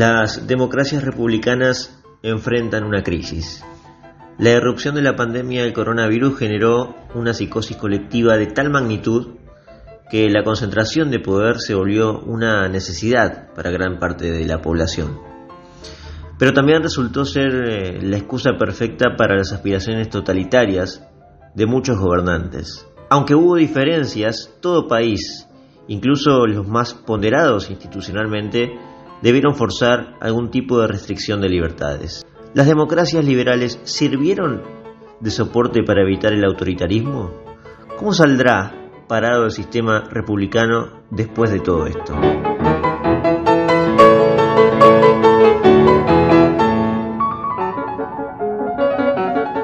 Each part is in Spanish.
Las democracias republicanas enfrentan una crisis. La erupción de la pandemia del coronavirus generó una psicosis colectiva de tal magnitud que la concentración de poder se volvió una necesidad para gran parte de la población. Pero también resultó ser eh, la excusa perfecta para las aspiraciones totalitarias de muchos gobernantes. Aunque hubo diferencias, todo país, incluso los más ponderados institucionalmente, debieron forzar algún tipo de restricción de libertades. ¿Las democracias liberales sirvieron de soporte para evitar el autoritarismo? ¿Cómo saldrá parado el sistema republicano después de todo esto?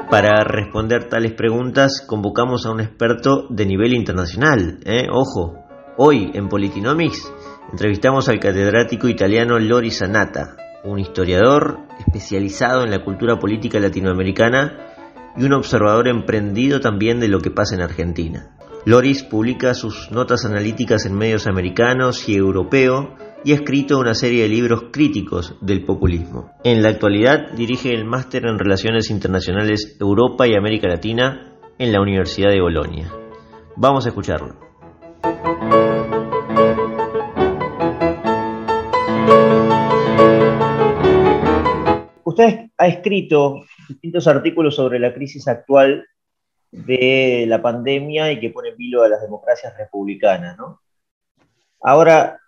Para responder tales preguntas convocamos a un experto de nivel internacional. ¿eh? Ojo, hoy en Politinomics Entrevistamos al catedrático italiano Lori Sanata, un historiador especializado en la cultura política latinoamericana y un observador emprendido también de lo que pasa en Argentina. Loris publica sus notas analíticas en medios americanos y europeos y ha escrito una serie de libros críticos del populismo. En la actualidad dirige el máster en Relaciones Internacionales Europa y América Latina en la Universidad de Bolonia. Vamos a escucharlo. Usted ha escrito distintos artículos sobre la crisis actual de la pandemia y que pone en vilo a las democracias republicanas, ¿no? Ahora,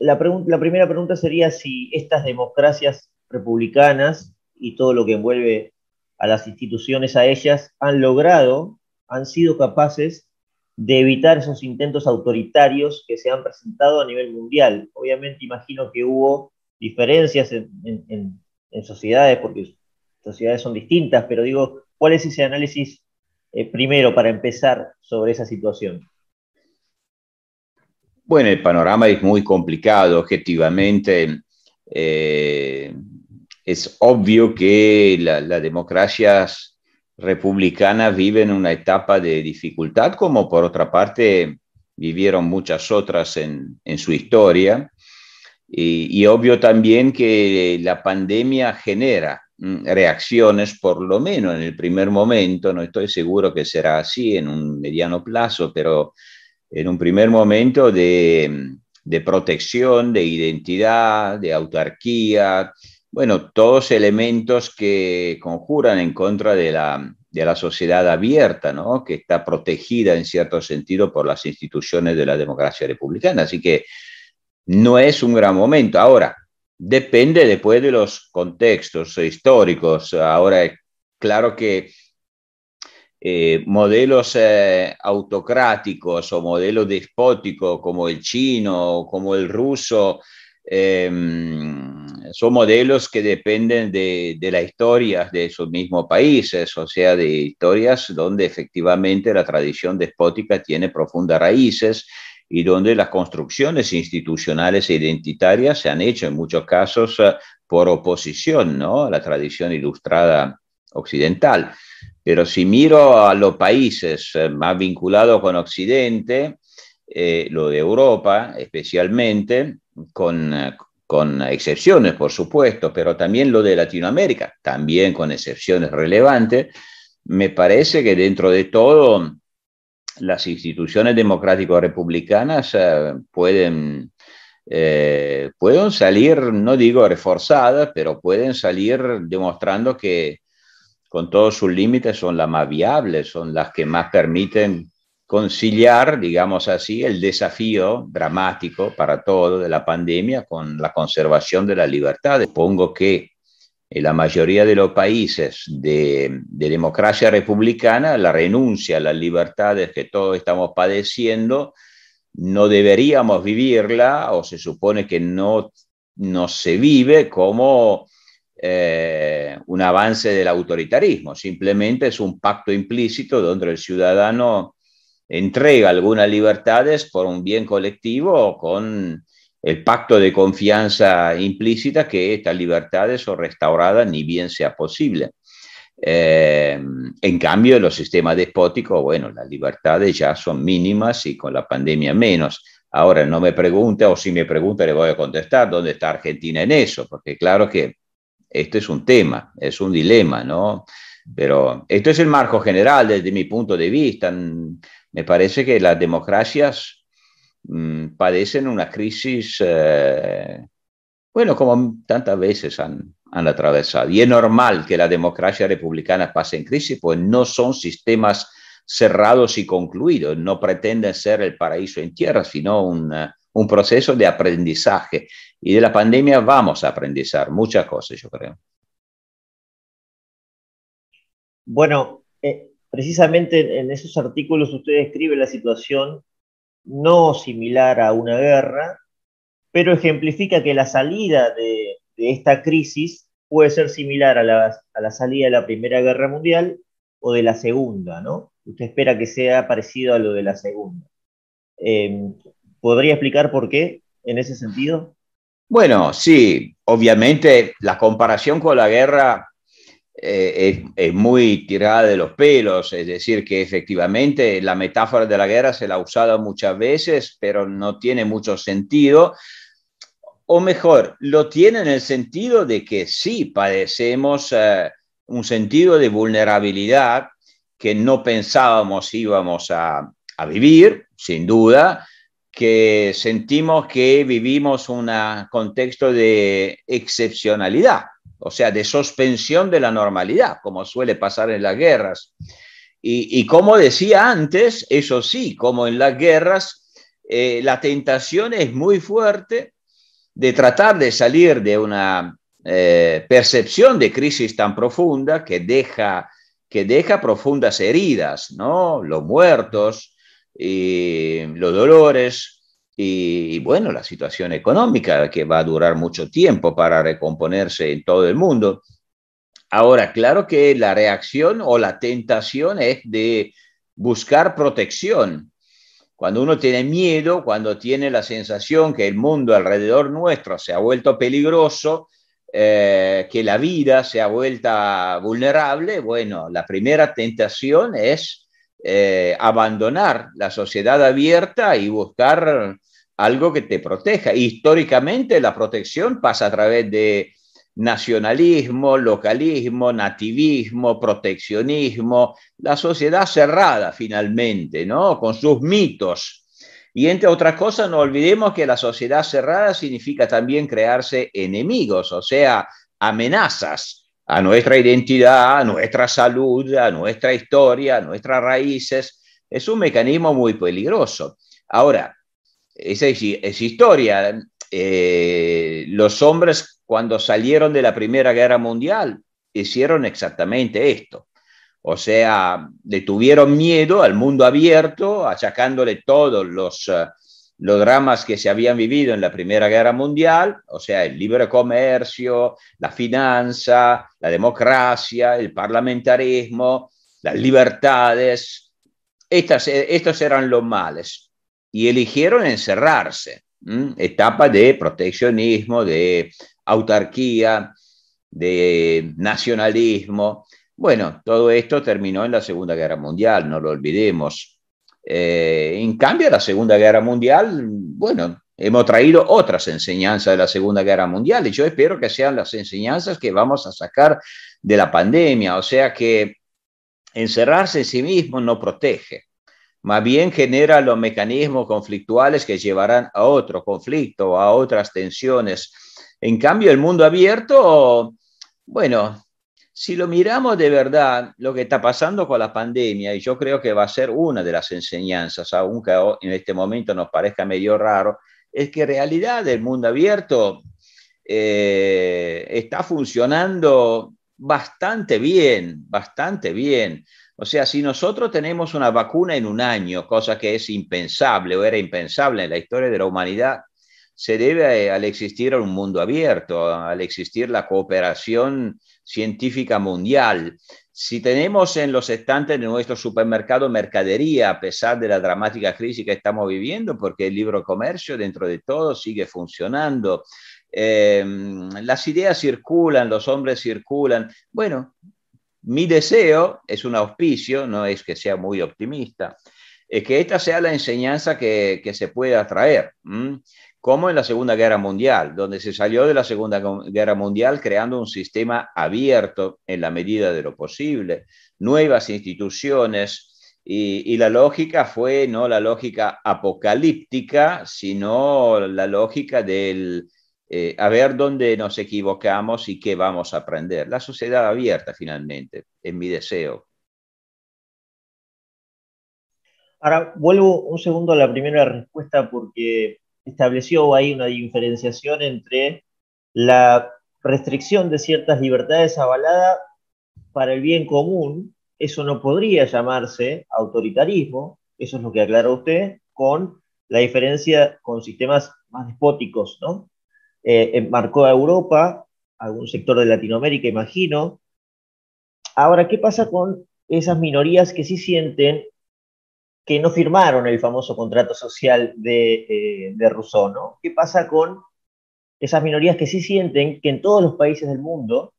la, primera pregunta sería si estas democracias republicanas y todo lo que envuelve a las instituciones a ellas han logrado, han sido capaces de evitar esos intentos autoritarios que se han presentado a nivel mundial. Obviamente imagino que hubo diferencias en, en sociedades, porque sociedades son distintas, pero digo, ¿cuál es ese análisis eh, primero para empezar sobre esa situación? Bueno, el panorama es muy complicado, objetivamente. Eh, es obvio que las democracias republicanas viven una etapa de dificultad, como por otra parte vivieron muchas otras en, en su historia. Y, obvio también que la pandemia genera mm, reacciones, por lo menos en el primer momento, no estoy seguro que será así en un mediano plazo, pero en un primer momento de, de protección, de identidad, de autarquía, bueno, todos elementos que conjuran en contra de la, de la sociedad abierta, ¿no? que está protegida en cierto sentido por las instituciones de la democracia republicana. Así que no es un gran momento. Ahora, depende después de los contextos históricos. Ahora, es claro que eh, modelos eh, autocráticos o modelos despóticos como el chino o como el ruso em, son modelos que dependen de, de la historia de esos mismos países, o sea, de historias donde efectivamente la tradición despótica tiene profundas raíces y donde las construcciones institucionales e identitarias se han hecho en muchos casos eh, por oposición ¿no? a la tradición ilustrada occidental. Pero si miro a los países eh, más vinculados con Occidente, eh, lo de Europa especialmente, con, con excepciones por supuesto, pero también lo de Latinoamérica, también con excepciones relevantes, me parece que dentro de todo las instituciones democráticas republicanas eh, pueden, eh, pueden salir, no digo reforzadas, pero pueden salir demostrando que con todos sus límites son las más viables, son las que más permiten conciliar, digamos así, el desafío dramático para todo de la pandemia con la conservación de la libertad. Pongo que la mayoría de los países de, democracia republicana, la renuncia a las libertades que todos estamos padeciendo, no deberíamos vivirla o se supone que no, no se vive como eh, un avance del autoritarismo, simplemente es un pacto implícito donde el ciudadano entrega algunas libertades por un bien colectivo o con el pacto de confianza implícita que estas libertades son restauradas ni bien sea posible. Eh, en cambio, en los sistemas despóticos, bueno, las libertades ya son mínimas y con la pandemia menos. Ahora, no me pregunte, o si me pregunta, le voy a contestar dónde está Argentina en eso, porque claro que esto es un tema, es un dilema, ¿no? Pero esto es el marco general desde mi punto de vista. Me parece que las democracias mmm, padecen una crisis, eh, bueno, como tantas veces han, han atravesado. Y es normal que la democracia republicana pase en crisis, pues no son sistemas cerrados y concluidos, no pretenden ser el paraíso en tierra, sino un, uh, un proceso de aprendizaje. Y de la pandemia vamos a aprendizar muchas cosas, yo creo. Bueno, eh, precisamente en esos artículos usted describe la situación no similar a una guerra, pero ejemplifica que la salida de, esta crisis puede ser similar a la, a la, salida de la Primera Guerra Mundial o de la Segunda, ¿no? Usted espera que sea parecido a lo de la Segunda. Eh, ¿Podría explicar por qué en ese sentido? Bueno, sí, obviamente la comparación con la guerra eh, es, muy tirada de los pelos, es decir, que efectivamente la metáfora de la guerra se la ha usado muchas veces, pero no tiene mucho sentido. O mejor, lo tiene en el sentido de que sí padecemos eh, un sentido de vulnerabilidad que no pensábamos íbamos a, vivir, sin duda, que sentimos que vivimos un contexto de excepcionalidad, o sea, de suspensión de la normalidad, como suele pasar en las guerras. Y, como decía antes, eso sí, como en las guerras, eh, la tentación es muy fuerte de tratar de salir de una eh, percepción de crisis tan profunda que deja, que deja profundas heridas, ¿no? Los muertos, y los dolores y, bueno, la situación económica que va a durar mucho tiempo para recomponerse en todo el mundo. Ahora, claro que la reacción o la tentación es de buscar protección, cuando uno tiene miedo, cuando tiene la sensación que el mundo alrededor nuestro se ha vuelto peligroso, eh, que la vida se ha vuelto vulnerable, bueno, la primera tentación es eh, abandonar la sociedad abierta y buscar algo que te proteja. Históricamente la protección pasa a través de nacionalismo, localismo, nativismo, proteccionismo, la sociedad cerrada finalmente, ¿no? Con sus mitos. Y entre otras cosas, no olvidemos que la sociedad cerrada significa también crearse enemigos, o sea, amenazas a nuestra identidad, a nuestra salud, a nuestra historia, a nuestras raíces. Es un mecanismo muy peligroso. Ahora, esa es, historia. Eh, los hombres cuando salieron de la Primera Guerra Mundial, hicieron exactamente esto. O sea, le tuvieron miedo al mundo abierto, achacándole todos los, uh, los dramas que se habían vivido en la Primera Guerra Mundial, o sea, el libre comercio, la finanza, la democracia, el parlamentarismo, las libertades. Estas, estos eran los males y eligieron encerrarse. Etapa de proteccionismo, de autarquía, de nacionalismo. Bueno, todo esto terminó en la Segunda Guerra Mundial, no lo olvidemos. Eh, en cambio, la Segunda Guerra Mundial, bueno, hemos traído otras enseñanzas de la Segunda Guerra Mundial y yo espero que sean las enseñanzas que vamos a sacar de la pandemia, o sea que encerrarse en sí mismo no protege, más bien genera los mecanismos conflictuales que llevarán a otro conflicto, a otras tensiones en cambio, el mundo abierto, bueno, si lo miramos de verdad, lo que está pasando con la pandemia, y yo creo que va a ser una de las enseñanzas, aunque en este momento nos parezca medio raro, es que en realidad el mundo abierto eh, está funcionando bastante bien, bastante bien. O sea, si nosotros tenemos una vacuna en un año, cosa que es impensable o era impensable en la historia de la humanidad, se debe al existir un mundo abierto, al existir la cooperación científica mundial. Si tenemos en los estantes de nuestro supermercado mercadería, a pesar de la dramática crisis que estamos viviendo, porque el libro comercio dentro de todo sigue funcionando, eh, las ideas circulan, los hombres circulan. Bueno, mi deseo es un auspicio, no es que sea muy optimista, es que esta sea la enseñanza que, se pueda traer, como en la Segunda Guerra Mundial, donde se salió de la Segunda Guerra Mundial creando un sistema abierto en la medida de lo posible, nuevas instituciones, y, la lógica fue no la lógica apocalíptica, sino la lógica del eh, a ver dónde nos equivocamos y qué vamos a aprender. La sociedad abierta, finalmente, en mi deseo. Ahora, vuelvo un segundo a la primera respuesta porque estableció ahí una diferenciación entre la restricción de ciertas libertades avalada para el bien común, eso no podría llamarse autoritarismo, eso es lo que aclara usted, con la diferencia con sistemas más despóticos, ¿no? Eh, marcó a Europa, algún sector de Latinoamérica, imagino. Ahora, ¿qué pasa con esas minorías que sí sienten que no firmaron el famoso contrato social de, eh, de Rousseau, ¿no? ¿Qué pasa con esas minorías que sí sienten que en todos los países del mundo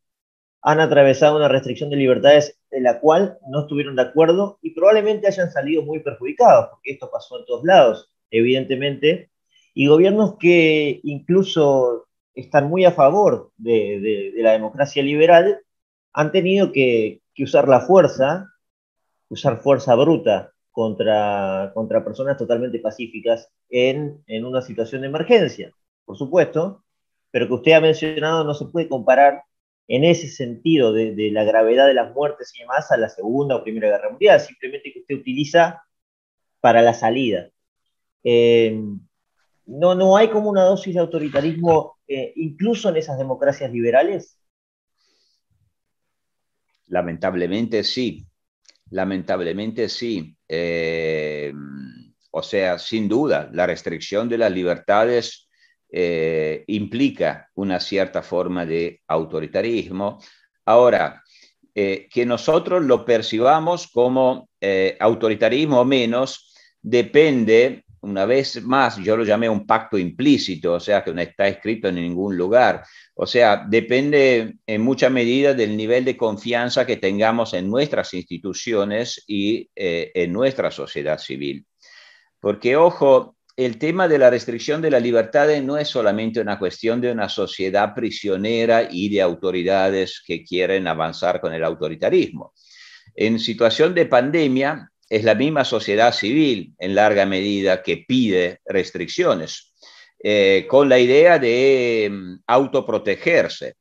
han atravesado una restricción de libertades de la cual no estuvieron de acuerdo y probablemente hayan salido muy perjudicados, porque esto pasó en todos lados, evidentemente, y gobiernos que incluso están muy a favor de, la democracia liberal han tenido que, usar la fuerza, usar fuerza bruta contra, contra personas totalmente pacíficas en, en una situación de emergencia, por supuesto, pero que usted ha mencionado no se puede comparar en ese sentido de, la gravedad de las muertes y demás a la Segunda o Primera Guerra Mundial, simplemente que usted utiliza para la salida. Eh, no, no hay como una dosis de autoritarismo eh, incluso en esas democracias liberales. Lamentablemente sí, lamentablemente sí. Eh, o sea, sin duda, la restricción de las libertades eh, implica una cierta forma de autoritarismo. Ahora, que nosotros lo percibamos como autoritarismo o menos depende una vez más, yo lo llamé un pacto implícito, o sea, que no está escrito en ningún lugar. O sea, depende en mucha medida del nivel de confianza que tengamos en nuestras instituciones y eh, en nuestra sociedad civil. Porque, ojo, el tema de la restricción de la libertad no es solamente una cuestión de una sociedad prisionera y de autoridades que quieren avanzar con el autoritarismo. En situación de pandemia, es la misma sociedad civil en larga medida que pide restricciones, eh, con la idea de mm, autoprotegerse.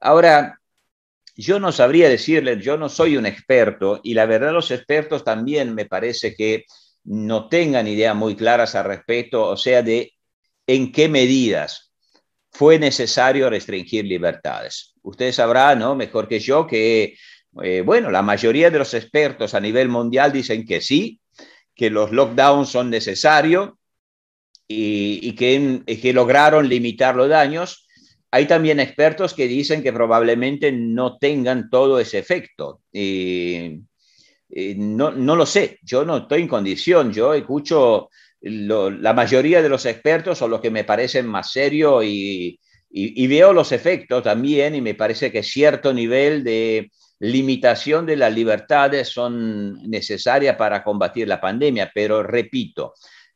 Ahora, yo no sabría decirles, yo no soy un experto y la verdad los expertos también me parece que no tengan ideas muy claras al respecto, o sea, de en qué medidas fue necesario restringir libertades. Usted sabrá, ¿no? Mejor que yo, que eh, bueno, la mayoría de los expertos a nivel mundial dicen que sí, que los lockdowns son necesarios y, que, lograron limitar los daños. Hay también expertos que dicen que probablemente no tengan todo ese efecto. Y, no, lo sé, yo no estoy en condición, yo escucho la mayoría de los expertos son los que me parecen más serios y, y, veo los efectos también y me parece que cierto nivel de, limitación de las libertades son necesarias para combatir la pandemia, pero repito,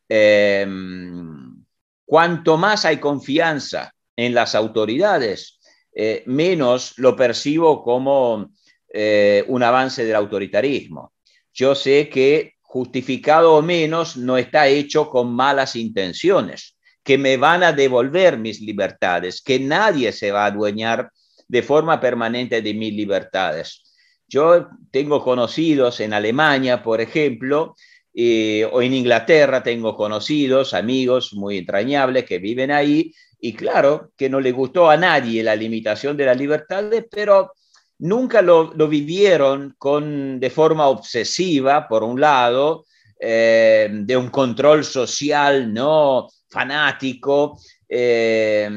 em, cuanto más hay confianza en las autoridades, eh, menos lo percibo como eh, un avance del autoritarismo. Yo sé que justificado o menos no está hecho con malas intenciones, que me van a devolver mis libertades, que nadie se va a adueñar de forma permanente de mis libertades. Yo tengo conocidos en Alemania, por ejemplo, eh, o en Inglaterra tengo conocidos, amigos muy entrañables que viven ahí, y claro que no le gustó a nadie la limitación de las libertades, pero nunca lo, vivieron con, de forma obsesiva, por un lado, eh, de un control social no fanático, eh,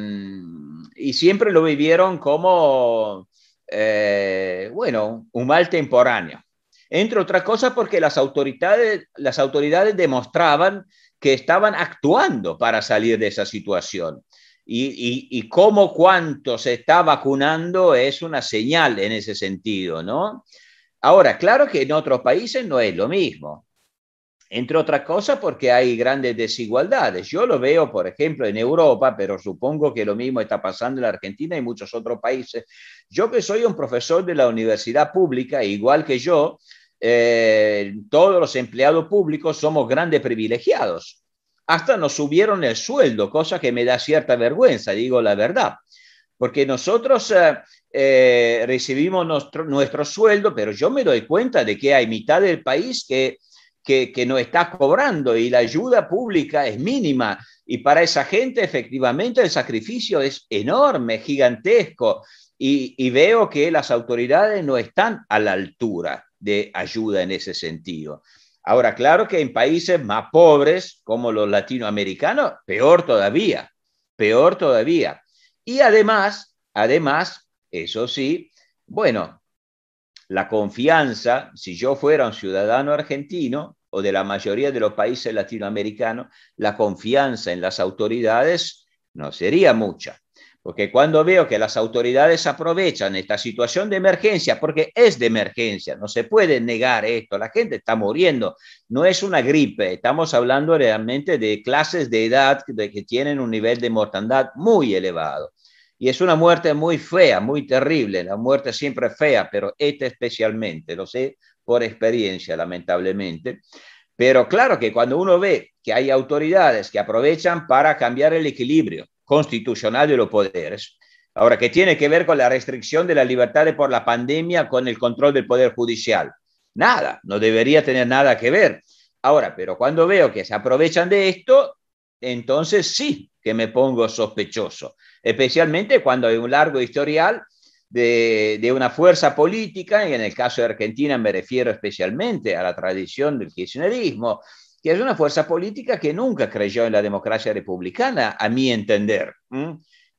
y siempre lo vivieron como, eh, bueno, un mal temporáneo. Entre otras cosas porque las autoridades, las autoridades demostraban que estaban actuando para salir de esa situación. Y, y, cómo cuánto se está vacunando es una señal en ese sentido, ¿no? Ahora, claro que en otros países no es lo mismo. Entre otras cosas porque hay grandes desigualdades. Yo lo veo, por ejemplo, en Europa, pero supongo que lo mismo está pasando en la Argentina y muchos otros países. Yo que soy un profesor de la universidad pública, igual que yo, eh, todos los empleados públicos somos grandes privilegiados. Hasta nos subieron el sueldo, cosa que me da cierta vergüenza, digo la verdad, porque nosotros eh, eh, recibimos nuestro, nuestro sueldo, pero yo me doy cuenta de que hay mitad del país que que, no está cobrando y la ayuda pública es mínima. Y para esa gente efectivamente el sacrificio es enorme, gigantesco. Y, veo que las autoridades no están a la altura de ayuda en ese sentido. Ahora, claro que en países más pobres como los latinoamericanos, peor todavía, peor todavía. Y además, además, eso sí, bueno, la confianza, si yo fuera un ciudadano argentino, o de la mayoría de los países latinoamericanos, la confianza en las autoridades no sería mucha. Porque cuando veo que las autoridades aprovechan esta situación de emergencia, porque es de emergencia, no se puede negar esto, la gente está muriendo, no es una gripe, estamos hablando realmente de clases de edad que, que tienen un nivel de mortandad muy elevado. Y es una muerte muy fea, muy terrible, la muerte siempre fea, pero esta especialmente, lo sé por experiencia, lamentablemente. Pero claro que cuando uno ve que hay autoridades que aprovechan para cambiar el equilibrio constitucional de los poderes, ahora que tiene que ver con la restricción de la libertad por la pandemia con el control del poder judicial, nada, no debería tener nada que ver. Ahora, pero cuando veo que se aprovechan de esto, entonces sí que me pongo sospechoso, especialmente cuando hay un largo historial de, una fuerza política, y en el caso de Argentina me refiero especialmente a la tradición del kirchnerismo, que es una fuerza política que nunca creyó en la democracia republicana, a mi entender.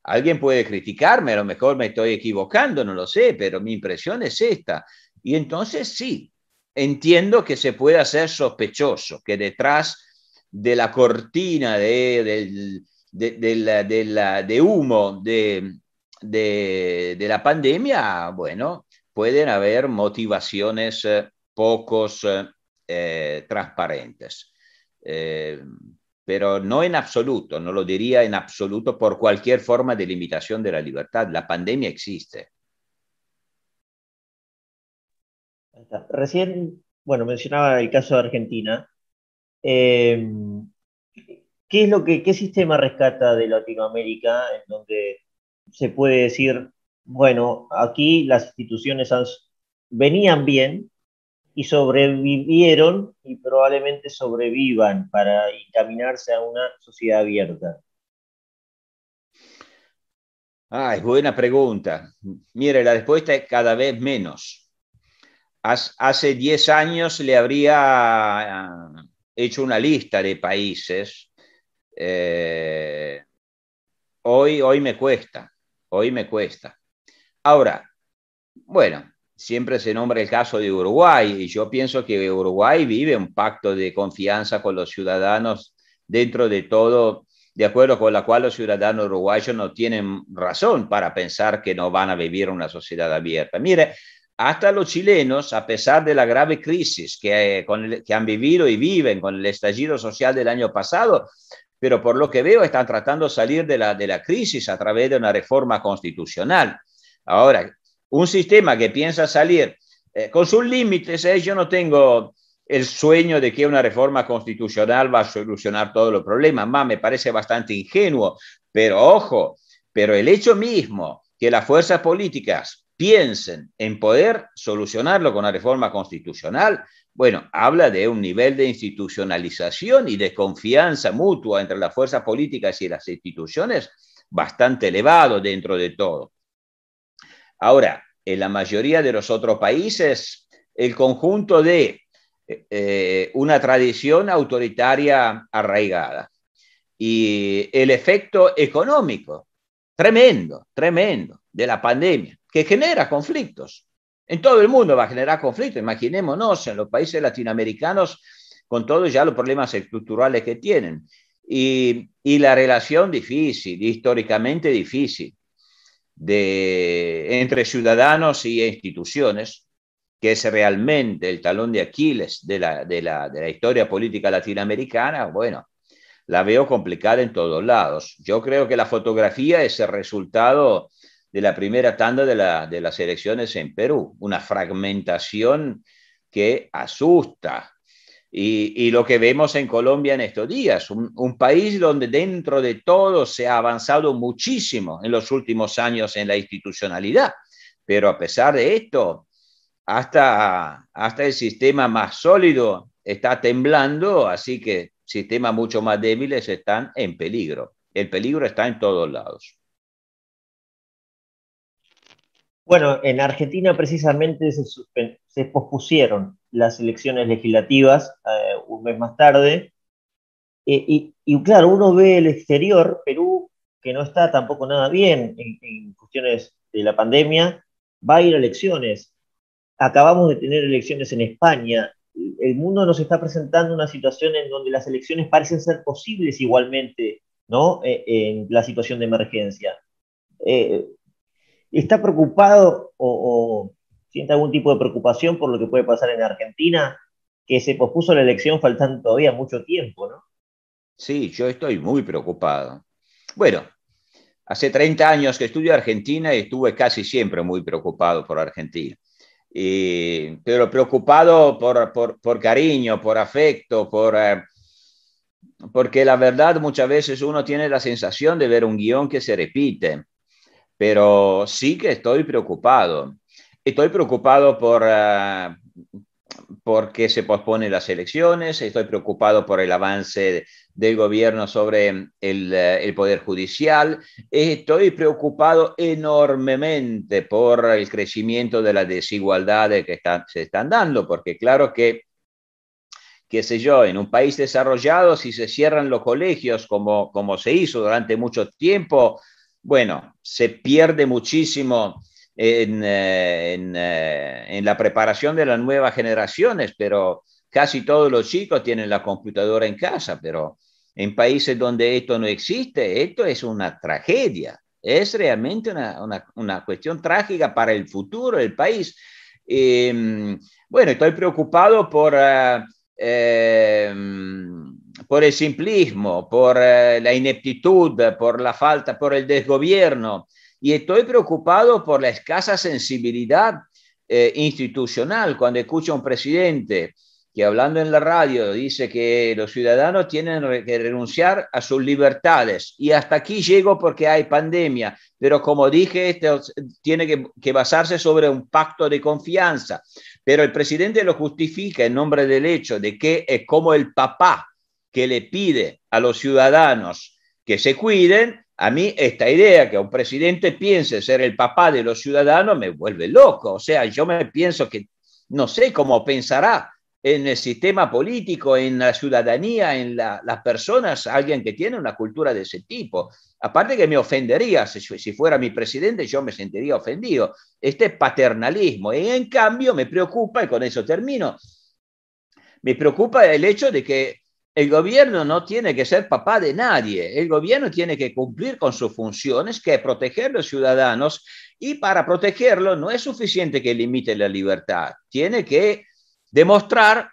Alguien puede criticarme, a lo mejor me estoy equivocando, no lo sé, pero mi impresión es esta. Y entonces sí, entiendo que se puede hacer sospechoso, que detrás de la cortina de, de humo de, de, la pandemia, bueno, pueden haber motivaciones eh, pocos eh, eh, transparentes. pero no en absoluto, no lo diría en absoluto por cualquier forma de limitación de la libertad. La pandemia existe. Recién, bueno, mencionaba el caso de Argentina. ¿Qué es lo que, qué sistema rescata de Latinoamérica en donde se puede decir, bueno, aquí las instituciones venían bien y sobrevivieron y probablemente sobrevivan para encaminarse a una sociedad abierta? Ah, es buena pregunta. Mire, la respuesta es cada vez menos. Hace 10 años le habría ah, hecho una lista de países. Eh, hoy, hoy me cuesta hoy me cuesta. Ahora, bueno, siempre se nombra el caso de Uruguay y yo pienso que Uruguay vive un pacto de confianza con los ciudadanos dentro de todo, de acuerdo con la cual los ciudadanos uruguayos no tienen razón para pensar que no van a vivir una sociedad abierta. Mire, hasta los chilenos, a pesar de la grave crisis que, que han vivido y viven con el estallido social del año pasado, pero por lo que veo están tratando de salir de la, de la crisis a través de una reforma constitucional. Ahora, un sistema que piensa salir eh, con sus límites, eh, yo no tengo el sueño de que una reforma constitucional va a solucionar todos los problemas, más me parece bastante ingenuo, pero ojo, pero el hecho mismo que las fuerzas políticas piensen en poder solucionarlo con una reforma constitucional, bueno, habla de un nivel de institucionalización y de confianza mutua entre las fuerzas políticas y las instituciones bastante elevado dentro de todo. Ahora, en la mayoría de los otros países, el conjunto de eh, una tradición autoritaria arraigada y el efecto económico tremendo, tremendo de la pandemia, que genera conflictos. En todo el mundo va a generar conflicto. Imaginémonos en los países latinoamericanos con todos ya los problemas estructurales que tienen. Y, la relación difícil, históricamente difícil, de, entre ciudadanos y instituciones, que es realmente el talón de Aquiles de la, de la, de la historia política latinoamericana, bueno, la veo complicada en todos lados. Yo creo que la fotografía es el resultado de la primera tanda de, la, de las elecciones en Perú, una fragmentación que asusta. Y, y, lo que vemos en Colombia en estos días, un, un, país donde dentro de todo se ha avanzado muchísimo en los últimos años en la institucionalidad, pero a pesar de esto, hasta, hasta el sistema más sólido está temblando, así que sistemas mucho más débiles están en peligro. El peligro está en todos lados. Bueno, en Argentina precisamente se, se pospusieron las elecciones legislativas eh, un mes más tarde. Eh, y, y, claro, uno ve el exterior, Perú, que no está tampoco nada bien en, en, cuestiones de la pandemia, va a ir a elecciones. Acabamos de tener elecciones en España. El mundo nos está presentando una situación en donde las elecciones parecen ser posibles igualmente, ¿no? Eh, en la situación de emergencia. Eh, ¿Está preocupado o, o, siente algún tipo de preocupación por lo que puede pasar en Argentina? Que se pospuso la elección faltando todavía mucho tiempo, ¿no? Sí, yo estoy muy preocupado. Bueno, hace 30 años que estudio Argentina y estuve casi siempre muy preocupado por Argentina. Pero preocupado por, por, por, cariño, por afecto, por, eh, porque la verdad muchas veces uno tiene la sensación de ver un guion que se repite pero sí que estoy preocupado. Estoy preocupado por, uh, porque se posponen las elecciones, estoy preocupado por el avance del gobierno sobre el, uh, el, Poder Judicial, estoy preocupado enormemente por el crecimiento de las desigualdades que se están dando, porque claro que qué sé yo, en un país desarrollado, si se cierran los colegios como, como se hizo durante mucho tiempo, bueno, se pierde muchísimo en, eh, eh, en, la preparación de las nuevas generaciones, pero casi todos los chicos tienen la computadora en casa, pero en países donde esto no existe, esto es una tragedia, es realmente una, una, cuestión trágica para el futuro del país. Eh, bueno, estoy preocupado por... Eh, por el simplismo, por eh, la ineptitud, por la falta, por el desgobierno. Y estoy preocupado por la escasa sensibilidad eh, institucional cuando escucho a un presidente que hablando en la radio dice que los ciudadanos tienen que renunciar a sus libertades. Y hasta aquí llego porque hay pandemia, pero como dije, esto tiene que, que basarse sobre un pacto de confianza. Pero el presidente lo justifica en nombre del hecho de que es como el papá que le pide a los ciudadanos que se cuiden, a mí esta idea que un presidente piense ser el papá de los ciudadanos me vuelve loco. O sea, yo me pienso que no sé cómo pensará en el sistema político, en la ciudadanía, en la, las personas, alguien que tiene una cultura de ese tipo. Aparte que me ofendería, si, fuera mi presidente, yo me sentiría ofendido. Este paternalismo. Y en cambio me preocupa, y con eso termino, me preocupa el hecho de que el gobierno no tiene que ser papá de nadie, el gobierno tiene que cumplir con sus funciones, que es proteger a los ciudadanos, y para protegerlo no es suficiente que limite la libertad, tiene que demostrar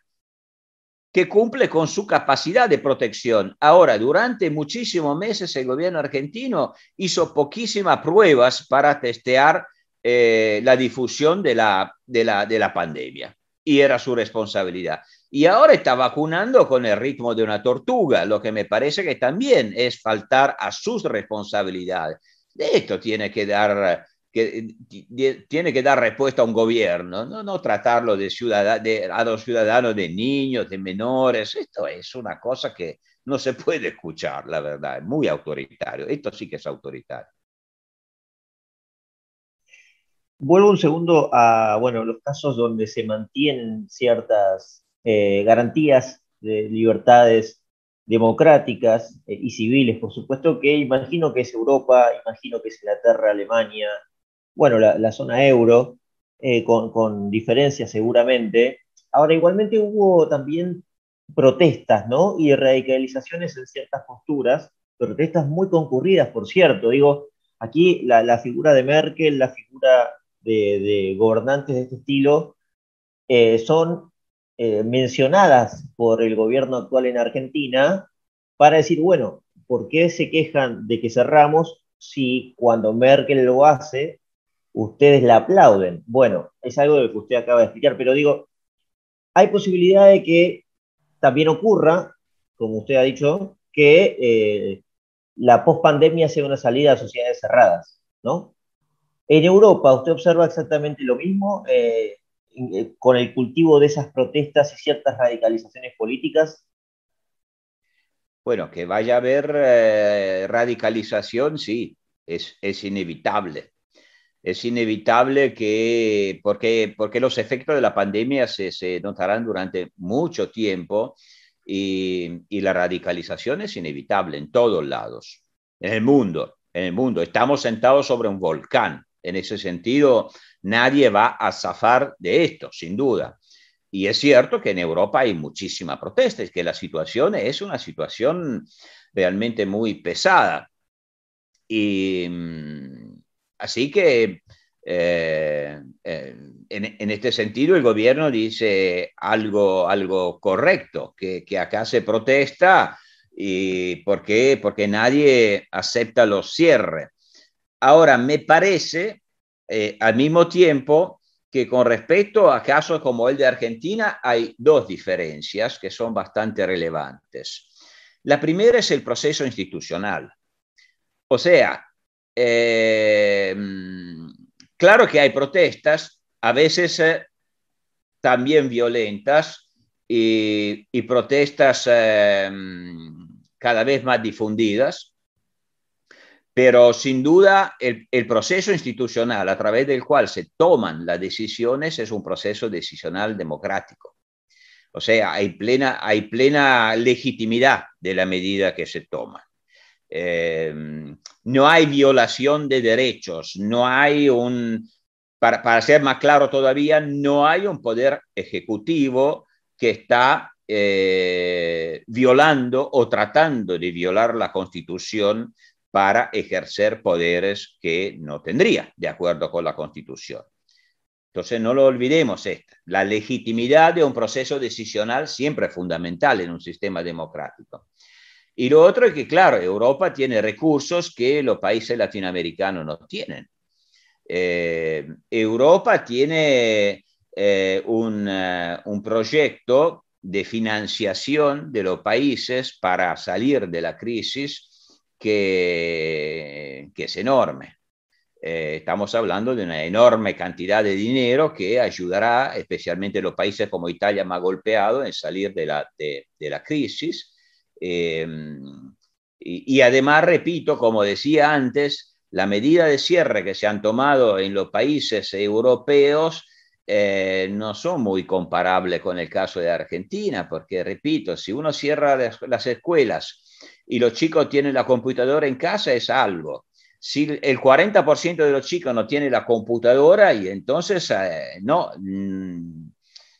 que cumple con su capacidad de protección. Ahora, durante muchísimos meses el gobierno argentino hizo poquísimas pruebas para testear eh, la difusión de la, de, la, de la pandemia, y era su responsabilidad y ahora está vacunando con el ritmo de una tortuga, lo que me parece que también es faltar a sus responsabilidades. De esto tiene que dar, que, tiene que dar respuesta a un gobierno, no, tratarlo de, de a los ciudadanos de niños, de menores. Esto es una cosa que no se puede escuchar, la verdad, es muy autoritario. Esto sí que es autoritario. Vuelvo un segundo a bueno, los casos donde se mantienen ciertas eh, garantías de libertades democráticas eh, y civiles, por supuesto que imagino que es Europa, imagino que es Inglaterra, Alemania, bueno, la, zona euro, eh, con, con diferencias seguramente. Ahora, igualmente hubo también protestas, ¿no? Y radicalizaciones en ciertas posturas, protestas muy concurridas, por cierto. Digo, aquí la, la figura de Merkel, la figura de, gobernantes de este estilo, son eh, mencionadas por el gobierno actual en Argentina para decir, bueno, ¿por qué se quejan de que cerramos si cuando Merkel lo hace, ustedes la aplauden? Bueno, es algo que usted acaba de explicar, pero digo, hay posibilidad de que también ocurra, como usted ha dicho, que eh, la pospandemia sea una salida a sociedades cerradas, ¿no? En Europa, ¿usted observa exactamente lo mismo eh, con el cultivo de esas protestas y ciertas radicalizaciones políticas? Bueno, que vaya a haber radicalización, sí, es, es, inevitable. Es inevitable que, porque, porque los efectos de la pandemia se, se notarán durante mucho tiempo y, la radicalización es inevitable en todos lados, en el mundo, en el mundo. Estamos sentados sobre un volcán. En ese sentido, nadie va a zafar de esto, sin duda. Y es cierto que en Europa hay muchísima protesta, es que la situación es una situación realmente muy pesada. Y mm, así que eh, eh, en, este sentido, el gobierno dice algo, algo correcto, que, acá se protesta y ¿por porque nadie acepta los cierres. Ahora, me parece eh, al mismo tiempo que con respecto a casos como el de Argentina hay dos diferencias que son bastante relevantes. La primera es el proceso institucional. O sea, Claro que hay protestas, a veces eh, también violentas y, protestas eh, cada vez más difundidas, pero sin duda el, proceso institucional a través del cual se toman las decisiones es un proceso decisional democrático. O sea, hay plena, hay plena legitimidad de la medida que se toma. Eh, no hay violación de derechos, no hay un, para, ser más claro todavía, no hay un poder ejecutivo que está eh, violando o tratando de violar la constitución para ejercer poderes que no tendría, de acuerdo con la constitución. Entonces, no lo olvidemos, esta. la legitimidad de un proceso decisional siempre es fundamental en un sistema democrático. Y lo otro es que, claro, Europa tiene recursos que los países latinoamericanos no tienen. Eh, Europa tiene eh, un, eh, un, proyecto de financiación de los países para salir de la crisis que, es enorme. estamos hablando de una enorme cantidad de dinero que ayudará especialmente los países como Italia más golpeados en salir de la, de la crisis Em, y, además, repito, como decía antes, la medida de cierre que se han tomado en los países europeos eh, no son muy comparables con el caso de Argentina, porque, repito, si uno cierra las, escuelas y los chicos tienen la computadora en casa es algo. Si el 40% de los chicos no tiene la computadora, y entonces eh, no, mm,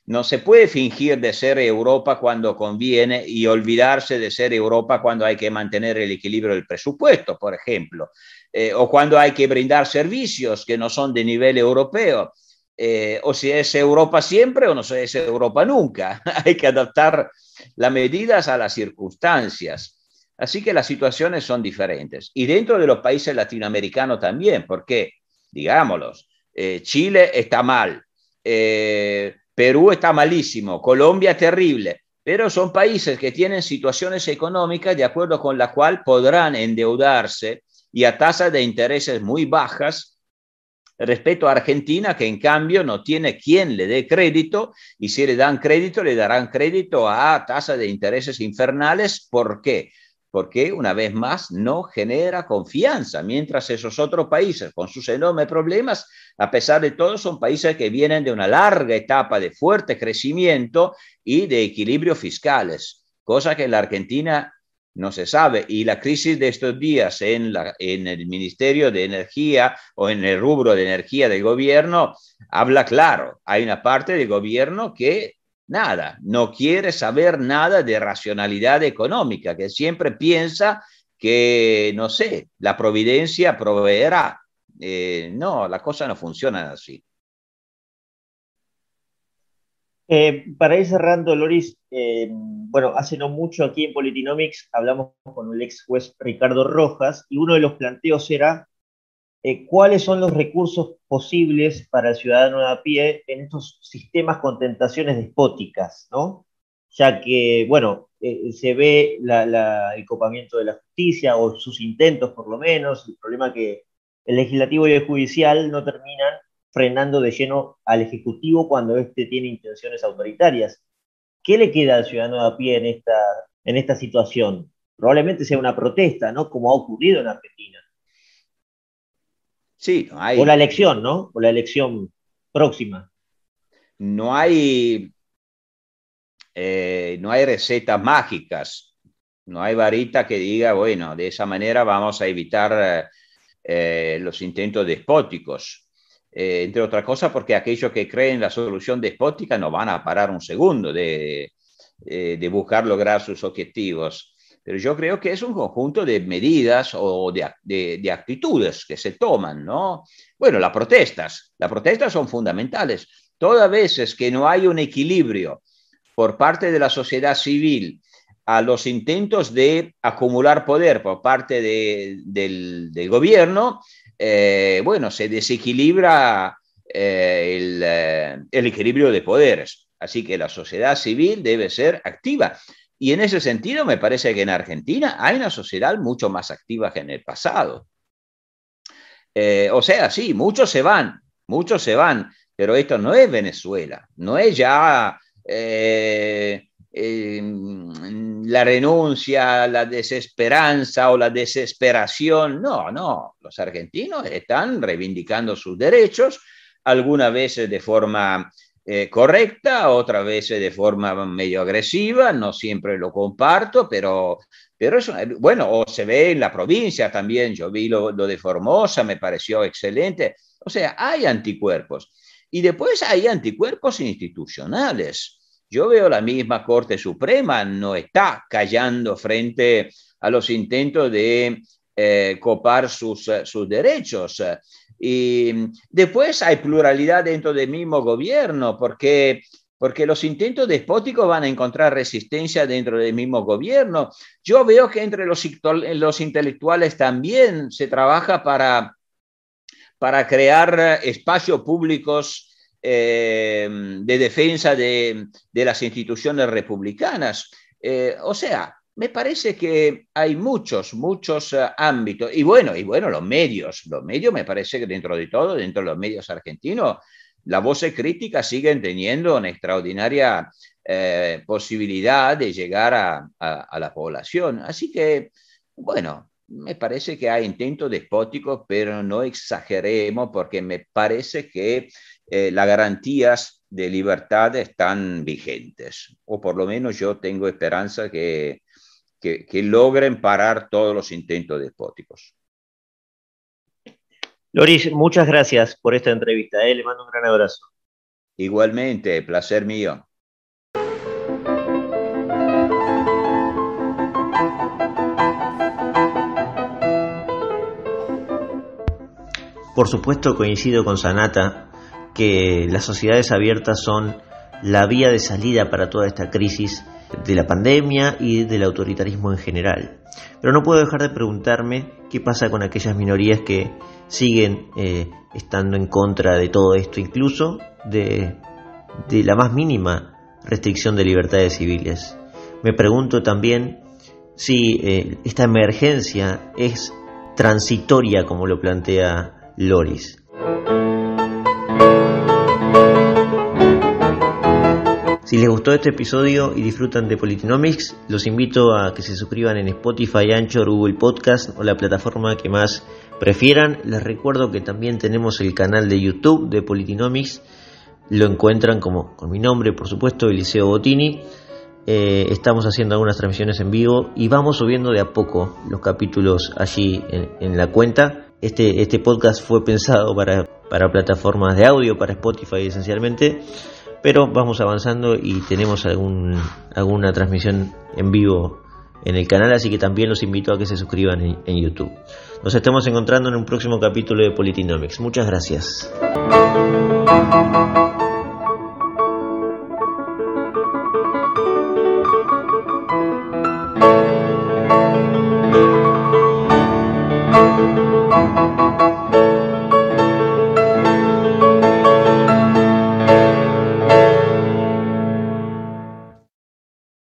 no se puede fingir de ser Europa cuando conviene y olvidarse de ser Europa cuando hay que mantener el equilibrio del presupuesto, por ejemplo, eh, o cuando hay que brindar servicios que no son de nivel europeo. Eh, o si es Europa siempre o no es Europa nunca. hay que adaptar las medidas a las circunstancias. Así que las situaciones son diferentes. Y dentro de los países latinoamericanos también, porque, digámoslos, eh, Chile está mal. Perú está malísimo, Colombia terrible, pero son países que tienen situaciones económicas de acuerdo con la cual podrán endeudarse y a tasas de intereses muy bajas respecto a Argentina, que en cambio no tiene quien le dé crédito y si le dan crédito, le darán crédito a tasas de intereses infernales. ¿Por qué? Porque una vez más no genera confianza, mientras esos otros países con sus enormes problemas, a pesar de todo, son países que vienen de una larga etapa de fuerte crecimiento y de equilibrio fiscales, cosa que en la Argentina no se sabe. Y la crisis de estos días en, el Ministerio de Energía o en el rubro de energía del gobierno habla claro. Hay una parte del gobierno que nada, no quiere saber nada de racionalidad económica, que siempre piensa que, no sé, la providencia proveerá. Eh, no, la cosa no funciona así. Eh, para ir cerrando, Loris, eh, bueno, hace no mucho aquí en Politinomics hablamos con el ex juez Ricardo Rojas y uno de los planteos era eh, cuáles son los recursos posibles para el ciudadano de a pie en estos sistemas con tentaciones despóticas, ¿no? Ya que, bueno, se ve el copamiento de la justicia o sus intentos por lo menos, el problema que el legislativo y el judicial no terminan frenando de lleno al Ejecutivo cuando éste tiene intenciones autoritarias. ¿Qué le queda al ciudadano de a pie en esta situación? Probablemente sea una protesta, ¿no? Como ha ocurrido en Argentina. Sí, hay... O la elección, ¿no? O la elección próxima. No hay, eh, no hay recetas mágicas, no hay varita que diga, bueno, de esa manera vamos a evitar eh, los intentos despóticos. Eh, entre otras cosas porque aquellos que creen la solución despótica no van a parar un segundo de, eh, de buscar lograr sus objetivos. Pero yo creo que es un conjunto de medidas o de, de, actitudes que se toman, ¿no? Bueno, las protestas, las protestas son fundamentales. Todas veces que no hay un equilibrio por parte de la sociedad civil a los intentos de acumular poder por parte de, del, del, gobierno, eh, bueno, se desequilibra eh, eh, el, equilibrio de poderes. Así que la sociedad civil debe ser activa. Y en ese sentido me parece que en Argentina hay una sociedad mucho más activa que en el pasado. o sea, sí, muchos se van, muchos se van, pero esto no es Venezuela, no es ya la renuncia, la desesperanza o la desesperación. No, no, los argentinos están reivindicando sus derechos, algunas veces de forma eh, correcta, otras veces de forma medio agresiva, no siempre lo comparto, pero, pero eso, bueno, o se ve en la provincia también, yo vi lo, lo de Formosa, me pareció excelente, o sea, hay anticuerpos. Y después hay anticuerpos institucionales. Yo veo la misma Corte Suprema, no está callando frente a los intentos de eh, copar sus, eh, sus derechos. Y después hay pluralidad dentro del mismo gobierno, porque, porque los intentos despóticos van a encontrar resistencia dentro del mismo gobierno. Yo veo que entre los, intelectuales también se trabaja para, para crear espacios públicos eh, de defensa de, las instituciones republicanas. Eh, o sea, me parece que hay muchos, muchos eh, ámbitos. Y bueno, y bueno, los medios, los medios me parece que dentro de todo, dentro de los medios argentinos, las voces críticas siguen teniendo una extraordinaria posibilidad de llegar a, a, la población. Así que, bueno, me parece que hay intentos despóticos, pero no exageremos porque me parece que eh, las garantías de libertad están vigentes, o por lo menos yo tengo esperanza que, que, logren parar todos los intentos despóticos. Loris, muchas gracias por esta entrevista. Eh. Le mando un gran abrazo. Igualmente, placer mío. Por supuesto coincido con Sanata que las sociedades abiertas son la vía de salida para toda esta crisis de la pandemia y del autoritarismo en general. Pero no puedo dejar de preguntarme qué pasa con aquellas minorías que siguen eh, estando en contra de todo esto, incluso de, la más mínima restricción de libertades civiles. Me pregunto también si eh, esta emergencia es transitoria como lo plantea Loris. Si les gustó este episodio y disfrutan de Politinomics, los invito a que se suscriban en Spotify, Anchor, Google Podcast o la plataforma que más prefieran. Les recuerdo que también tenemos el canal de YouTube de Politinomics. Lo encuentran como con mi nombre, por supuesto, Eliseo Botini. Eh, estamos haciendo algunas transmisiones en vivo y vamos subiendo de a poco los capítulos allí en, la cuenta. Este, este podcast fue pensado para, para plataformas de audio, para Spotify esencialmente pero vamos avanzando y tenemos alguna transmisión en vivo en el canal, así que también los invito a que se suscriban en, en YouTube. Nos estamos encontrando en un próximo capítulo de Politinomics. Muchas gracias.